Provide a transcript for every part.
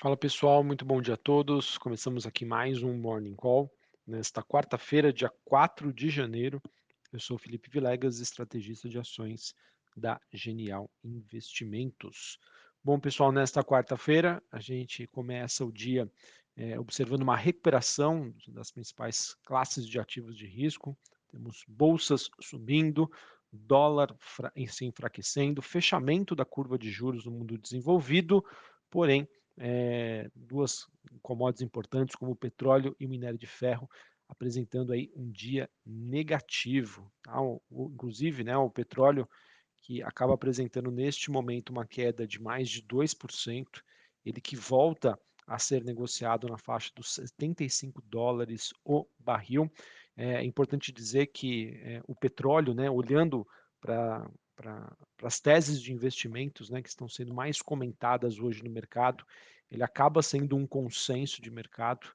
Fala pessoal, muito bom dia a todos. Começamos aqui mais um Morning Call nesta quarta-feira, dia 4 de janeiro. Eu sou Felipe Vilegas, estrategista de ações da Genial Investimentos. Bom, pessoal, nesta quarta-feira a gente começa o dia é, observando uma recuperação das principais classes de ativos de risco. Temos bolsas subindo, dólar se enfraquecendo, fechamento da curva de juros no mundo desenvolvido, porém é, duas commodities importantes como o petróleo e o minério de ferro apresentando aí um dia negativo. Tá? O, o, inclusive, né, o petróleo que acaba apresentando neste momento uma queda de mais de 2%, ele que volta a ser negociado na faixa dos 75 dólares o barril. É importante dizer que é, o petróleo, né, olhando para para as teses de investimentos né, que estão sendo mais comentadas hoje no mercado, ele acaba sendo um consenso de mercado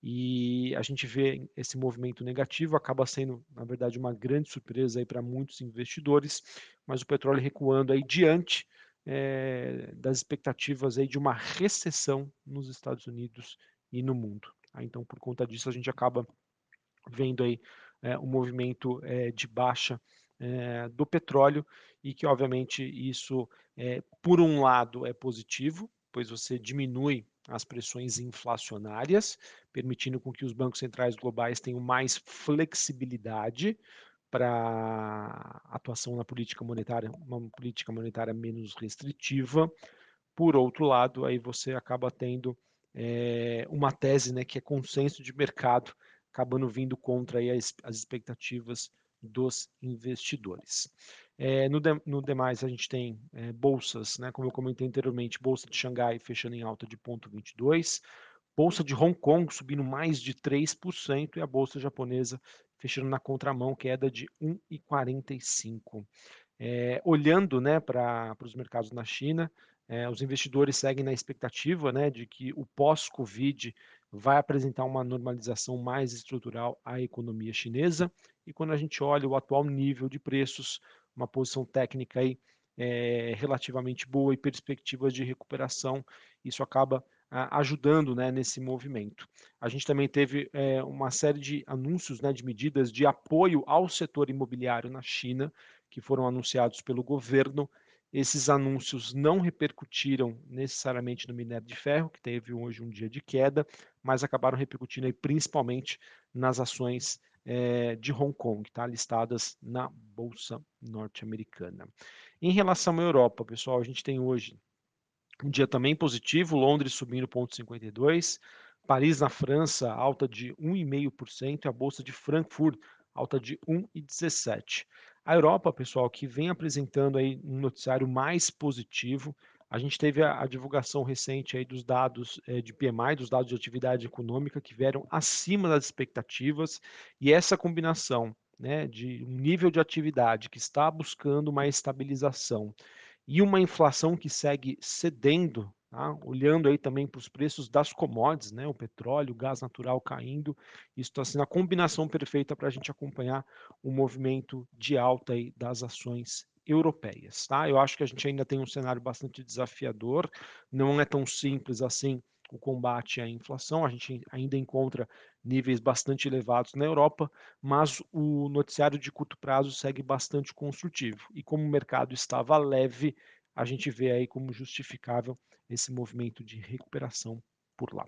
e a gente vê esse movimento negativo, acaba sendo, na verdade, uma grande surpresa para muitos investidores, mas o petróleo recuando aí diante é, das expectativas aí de uma recessão nos Estados Unidos e no mundo. Então, por conta disso, a gente acaba vendo aí é, um movimento é, de baixa é, do petróleo e que, obviamente, isso, é, por um lado, é positivo, pois você diminui as pressões inflacionárias, permitindo com que os bancos centrais globais tenham mais flexibilidade para atuação na política monetária, uma política monetária menos restritiva. Por outro lado, aí você acaba tendo é, uma tese né, que é consenso de mercado, acabando vindo contra aí as, as expectativas dos investidores. É, no, de, no, demais, a gente tem é, bolsas, né, como eu comentei anteriormente, bolsa de Xangai fechando em alta de 0,22, bolsa de Hong Kong subindo mais de 3% e a bolsa japonesa fechando na contramão, queda de 1,45. É, olhando né, para os mercados na China, é, os investidores seguem na expectativa né, de que o pós-Covid vai apresentar uma normalização mais estrutural à economia chinesa. E quando a gente olha o atual nível de preços, uma posição técnica aí é, relativamente boa e perspectivas de recuperação, isso acaba ah, ajudando né, nesse movimento. A gente também teve é, uma série de anúncios né, de medidas de apoio ao setor imobiliário na China, que foram anunciados pelo governo esses anúncios não repercutiram necessariamente no minério de ferro, que teve hoje um dia de queda, mas acabaram repercutindo aí principalmente nas ações é, de Hong Kong, tá? listadas na Bolsa Norte-Americana. Em relação à Europa, pessoal, a gente tem hoje um dia também positivo, Londres subindo 0,52%, Paris na França alta de 1,5% e a Bolsa de Frankfurt alta de 1,17%. A Europa, pessoal, que vem apresentando aí um noticiário mais positivo. A gente teve a, a divulgação recente aí dos dados é, de PMI, dos dados de atividade econômica, que vieram acima das expectativas, e essa combinação né, de um nível de atividade que está buscando uma estabilização e uma inflação que segue cedendo Tá? Olhando aí também para os preços das commodities, né? o petróleo, o gás natural caindo, isso está sendo a combinação perfeita para a gente acompanhar o movimento de alta aí das ações europeias. Tá? Eu acho que a gente ainda tem um cenário bastante desafiador, não é tão simples assim o combate à inflação, a gente ainda encontra níveis bastante elevados na Europa, mas o noticiário de curto prazo segue bastante construtivo. E como o mercado estava leve, a gente vê aí como justificável esse movimento de recuperação por lá.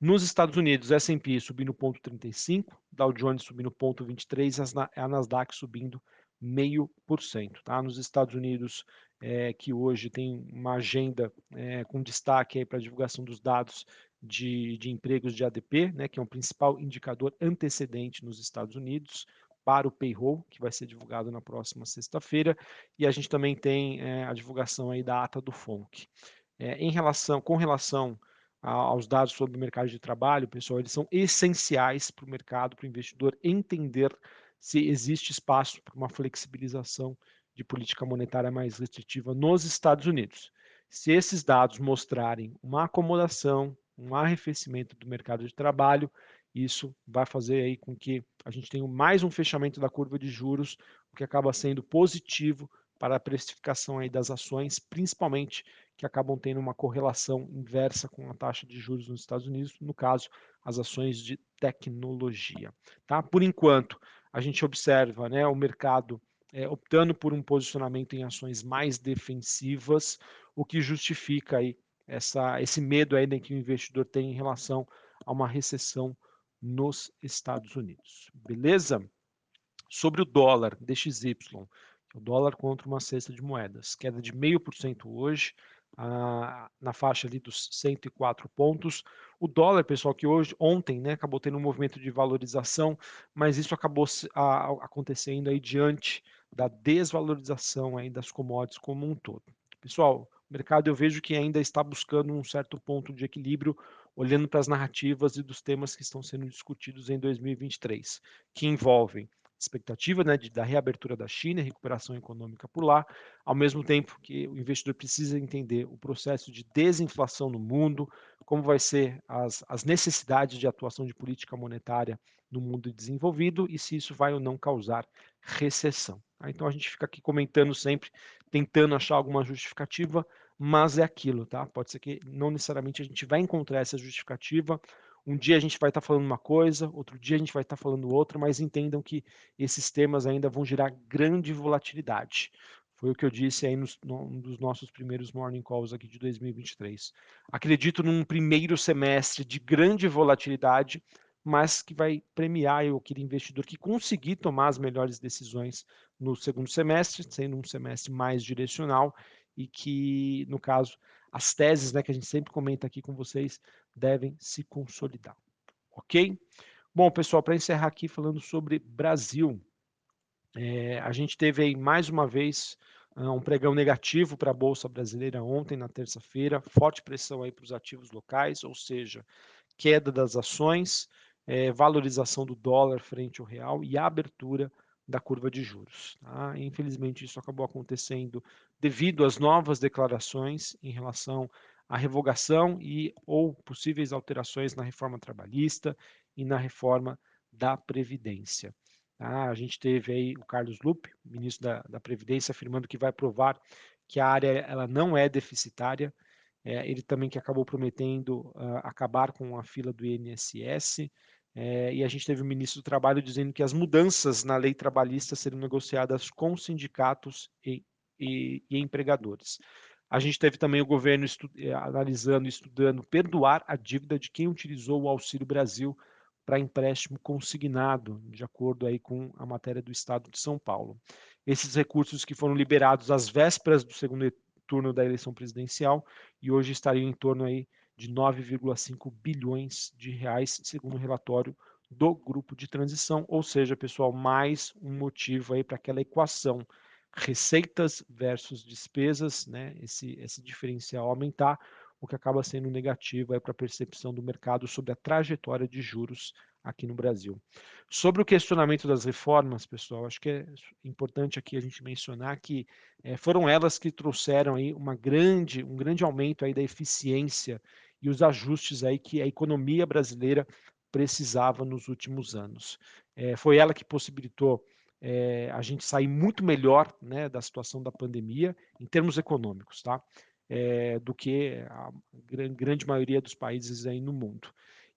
Nos Estados Unidos, S&P subindo 0,35, Dow Jones subindo 0,23, a Nasdaq subindo 0,5%. Tá? Nos Estados Unidos, é, que hoje tem uma agenda é, com destaque para a divulgação dos dados de, de empregos de ADP, né, que é um principal indicador antecedente nos Estados Unidos, para o payroll, que vai ser divulgado na próxima sexta-feira, e a gente também tem é, a divulgação aí da ata do FONC. Em relação, com relação a, aos dados sobre o mercado de trabalho, pessoal, eles são essenciais para o mercado, para o investidor entender se existe espaço para uma flexibilização de política monetária mais restritiva nos Estados Unidos. Se esses dados mostrarem uma acomodação, um arrefecimento do mercado de trabalho, isso vai fazer aí com que a gente tenha mais um fechamento da curva de juros, o que acaba sendo positivo para a precificação aí das ações, principalmente que acabam tendo uma correlação inversa com a taxa de juros nos Estados Unidos, no caso, as ações de tecnologia. Tá? Por enquanto, a gente observa né, o mercado é, optando por um posicionamento em ações mais defensivas, o que justifica aí essa, esse medo ainda que o investidor tem em relação a uma recessão nos Estados Unidos. Beleza? Sobre o dólar DXY, o dólar contra uma cesta de moedas, queda de 0,5% hoje, ah, na faixa ali dos 104 pontos. O dólar, pessoal, que hoje, ontem, né, acabou tendo um movimento de valorização, mas isso acabou acontecendo aí diante da desvalorização aí das commodities como um todo. Pessoal, o mercado eu vejo que ainda está buscando um certo ponto de equilíbrio, olhando para as narrativas e dos temas que estão sendo discutidos em 2023, que envolvem expectativa né, de, da reabertura da China, recuperação econômica por lá, ao mesmo tempo que o investidor precisa entender o processo de desinflação no mundo, como vai ser as, as necessidades de atuação de política monetária no mundo desenvolvido e se isso vai ou não causar recessão. Tá? Então a gente fica aqui comentando sempre, tentando achar alguma justificativa, mas é aquilo, tá? Pode ser que não necessariamente a gente vai encontrar essa justificativa, um dia a gente vai estar tá falando uma coisa, outro dia a gente vai estar tá falando outra, mas entendam que esses temas ainda vão gerar grande volatilidade. Foi o que eu disse aí nos, num dos nossos primeiros morning calls aqui de 2023. Acredito num primeiro semestre de grande volatilidade, mas que vai premiar aquele investidor que conseguir tomar as melhores decisões no segundo semestre, sendo um semestre mais direcional e que, no caso, as teses né, que a gente sempre comenta aqui com vocês devem se consolidar. Ok? Bom, pessoal, para encerrar aqui falando sobre Brasil, é, a gente teve aí mais uma vez uh, um pregão negativo para a Bolsa Brasileira ontem, na terça-feira, forte pressão aí para os ativos locais, ou seja, queda das ações, é, valorização do dólar frente ao real e abertura da curva de juros. Tá? Infelizmente, isso acabou acontecendo devido às novas declarações em relação à revogação e ou possíveis alterações na reforma trabalhista e na reforma da Previdência. Tá? A gente teve aí o Carlos Lupe, ministro da, da Previdência, afirmando que vai provar que a área ela não é deficitária. É, ele também que acabou prometendo uh, acabar com a fila do INSS, é, e a gente teve o ministro do Trabalho dizendo que as mudanças na lei trabalhista serão negociadas com sindicatos e, e, e empregadores. A gente teve também o governo eh, analisando e estudando perdoar a dívida de quem utilizou o Auxílio Brasil para empréstimo consignado, de acordo aí com a matéria do Estado de São Paulo. Esses recursos que foram liberados às vésperas do segundo turno da eleição presidencial e hoje estariam em torno aí de 9,5 bilhões de reais, segundo o relatório do grupo de transição, ou seja, pessoal, mais um motivo aí para aquela equação receitas versus despesas, né, esse, esse diferencial aumentar, o que acaba sendo negativo para a percepção do mercado sobre a trajetória de juros aqui no Brasil. Sobre o questionamento das reformas, pessoal, acho que é importante aqui a gente mencionar que é, foram elas que trouxeram aí uma grande, um grande aumento aí da eficiência e os ajustes aí que a economia brasileira precisava nos últimos anos. É, foi ela que possibilitou é, a gente sair muito melhor né, da situação da pandemia em termos econômicos, tá? É, do que a grande maioria dos países aí no mundo.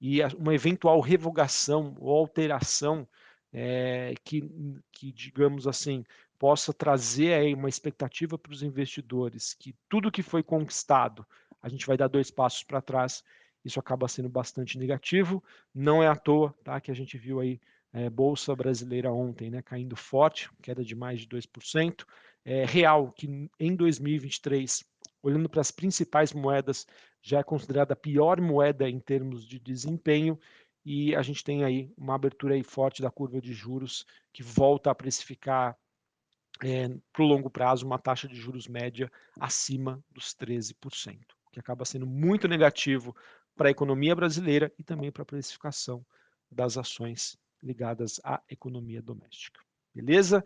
E uma eventual revogação ou alteração é, que, que, digamos assim, possa trazer aí uma expectativa para os investidores que tudo que foi conquistado a gente vai dar dois passos para trás, isso acaba sendo bastante negativo. Não é à toa tá, que a gente viu aí é, Bolsa Brasileira ontem né, caindo forte, queda de mais de 2%. É, real, que em 2023, olhando para as principais moedas, já é considerada a pior moeda em termos de desempenho, e a gente tem aí uma abertura aí forte da curva de juros que volta a precificar é, para o longo prazo uma taxa de juros média acima dos 13% que acaba sendo muito negativo para a economia brasileira e também para a precificação das ações ligadas à economia doméstica. Beleza?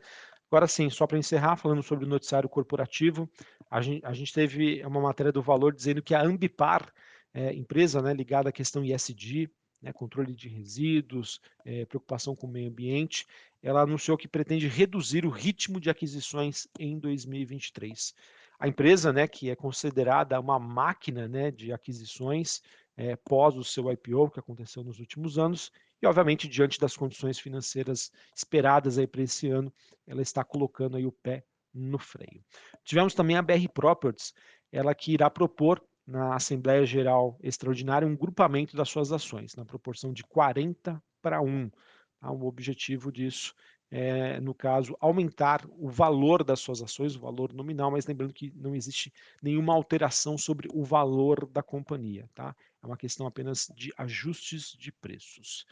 Agora sim, só para encerrar, falando sobre o noticiário corporativo, a gente, a gente, teve uma matéria do Valor dizendo que a Ambipar, é, empresa né, ligada à questão ISD, né, controle de resíduos, é, preocupação com o meio ambiente, ela anunciou que pretende reduzir o ritmo de aquisições em 2023. A empresa, né, que é considerada uma máquina né, de aquisições é, pós o seu IPO, que aconteceu nos últimos anos, e obviamente diante das condições financeiras esperadas aí para esse ano, ela está colocando aí o pé no freio. Tivemos também a BR Properties, ela que irá propor na Assembleia Geral Extraordinária um grupamento das suas ações, na proporção de 40 para 1. Tá? O objetivo disso é, no caso, aumentar o valor das suas ações, o valor nominal, mas lembrando que não existe nenhuma alteração sobre o valor da companhia, tá? É uma questão apenas de ajustes de preços.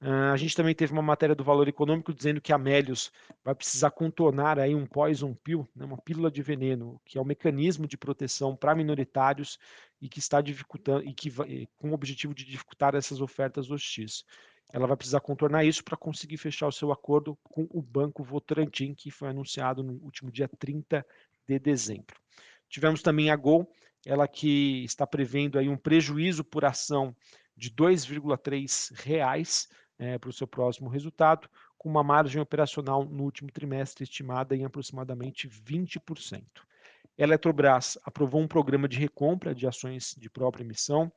Uh, a gente também teve uma matéria do Valor Econômico dizendo que a Melius vai precisar contornar aí um poison pill, né, uma pílula de veneno, que é um mecanismo de proteção para minoritários e que está dificultando e que vai, com o objetivo de dificultar essas ofertas hostis ela vai precisar contornar isso para conseguir fechar o seu acordo com o Banco Votorantim, que foi anunciado no último dia 30 de dezembro. Tivemos também a Gol, ela que está prevendo aí um prejuízo por ação de R$ 2,3 é, para o seu próximo resultado, com uma margem operacional no último trimestre estimada em aproximadamente 20%. Eletrobras aprovou um programa de recompra de ações de própria emissão,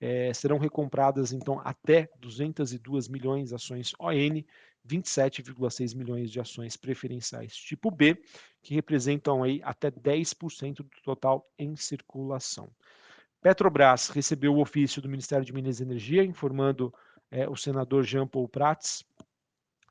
é, serão recompradas então até 202 milhões de ações ON, 27,6 milhões de ações preferenciais tipo B, que representam aí até 10% do total em circulação. Petrobras recebeu o ofício do Ministério de Minas e Energia informando é, o senador Jean Paul Prats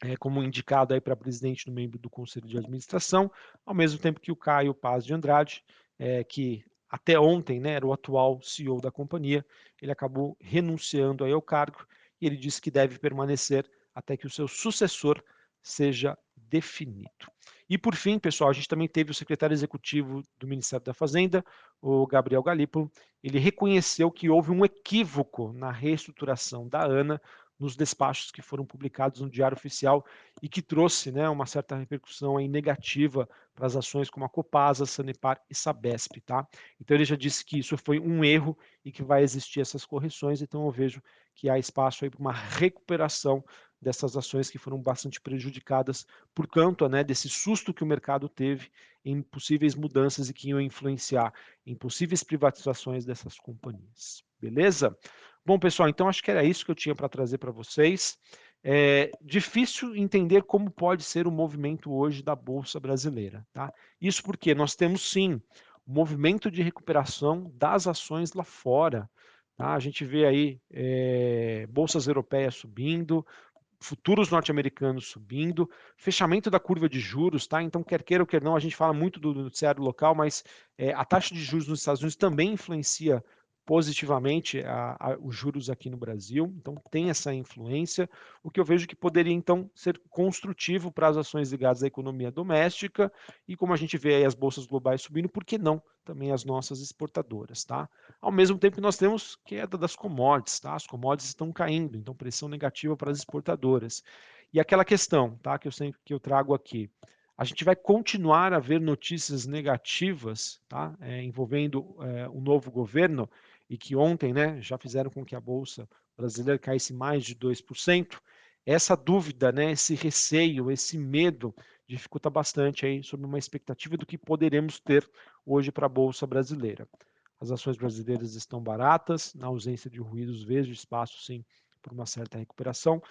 é, como indicado aí para presidente no membro do Conselho de Administração, ao mesmo tempo que o Caio Paz de Andrade, é, que até ontem né, era o atual CEO da companhia, ele acabou renunciando aí ao cargo e ele disse que deve permanecer até que o seu sucessor seja definido. E por fim, pessoal, a gente também teve o secretário executivo do Ministério da Fazenda, o Gabriel Galipo, ele reconheceu que houve um equívoco na reestruturação da ANA nos despachos que foram publicados no Diário Oficial e que trouxe né, uma certa repercussão aí negativa para as ações como a Copasa, Sanepar e Sabesp. Tá? Então ele já disse que isso foi um erro e que vai existir essas correções, então eu vejo que há espaço para uma recuperação dessas ações que foram bastante prejudicadas por conta né, desse susto que o mercado teve em possíveis mudanças e que iam influenciar em possíveis privatizações dessas companhias. Beleza? Bom, pessoal, então acho que era isso que eu tinha para trazer para vocês. É difícil entender como pode ser o movimento hoje da Bolsa Brasileira. Tá? Isso porque nós temos sim o movimento de recuperação das ações lá fora. Tá? A gente vê aí é, bolsas europeias subindo, futuros norte-americanos subindo, fechamento da curva de juros, tá? Então, quer queira ou quer não, a gente fala muito do noticiário local, mas é, a taxa de juros nos Estados Unidos também influencia positivamente a, a, os juros aqui no Brasil, então tem essa influência, o que eu vejo que poderia então ser construtivo para as ações ligadas à economia doméstica e como a gente vê aí as bolsas globais subindo, por que não também as nossas exportadoras, tá? Ao mesmo tempo que nós temos queda das commodities, tá? As commodities estão caindo, então pressão negativa para as exportadoras. E aquela questão, tá, que eu sempre que eu trago aqui, a gente vai continuar a ver notícias negativas, tá, é, envolvendo é, o novo governo, e que ontem né, já fizeram com que a Bolsa brasileira caísse mais de 2%, essa dúvida, né, esse receio, esse medo dificulta bastante aí sobre uma expectativa do que poderemos ter hoje para a Bolsa brasileira. As ações brasileiras estão baratas, na ausência de ruídos, vejo espaço sim para uma certa recuperação,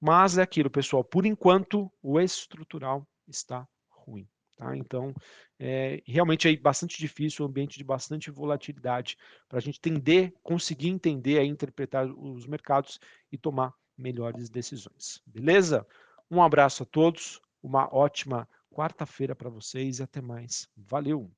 mas é aquilo, pessoal, por enquanto o estrutural está ruim. Tá? Então, é realmente é bastante difícil, um ambiente de bastante volatilidade, para a gente entender, conseguir entender e interpretar os mercados e tomar melhores decisões. Beleza? Um abraço a todos, uma ótima quarta-feira para vocês e até mais. Valeu!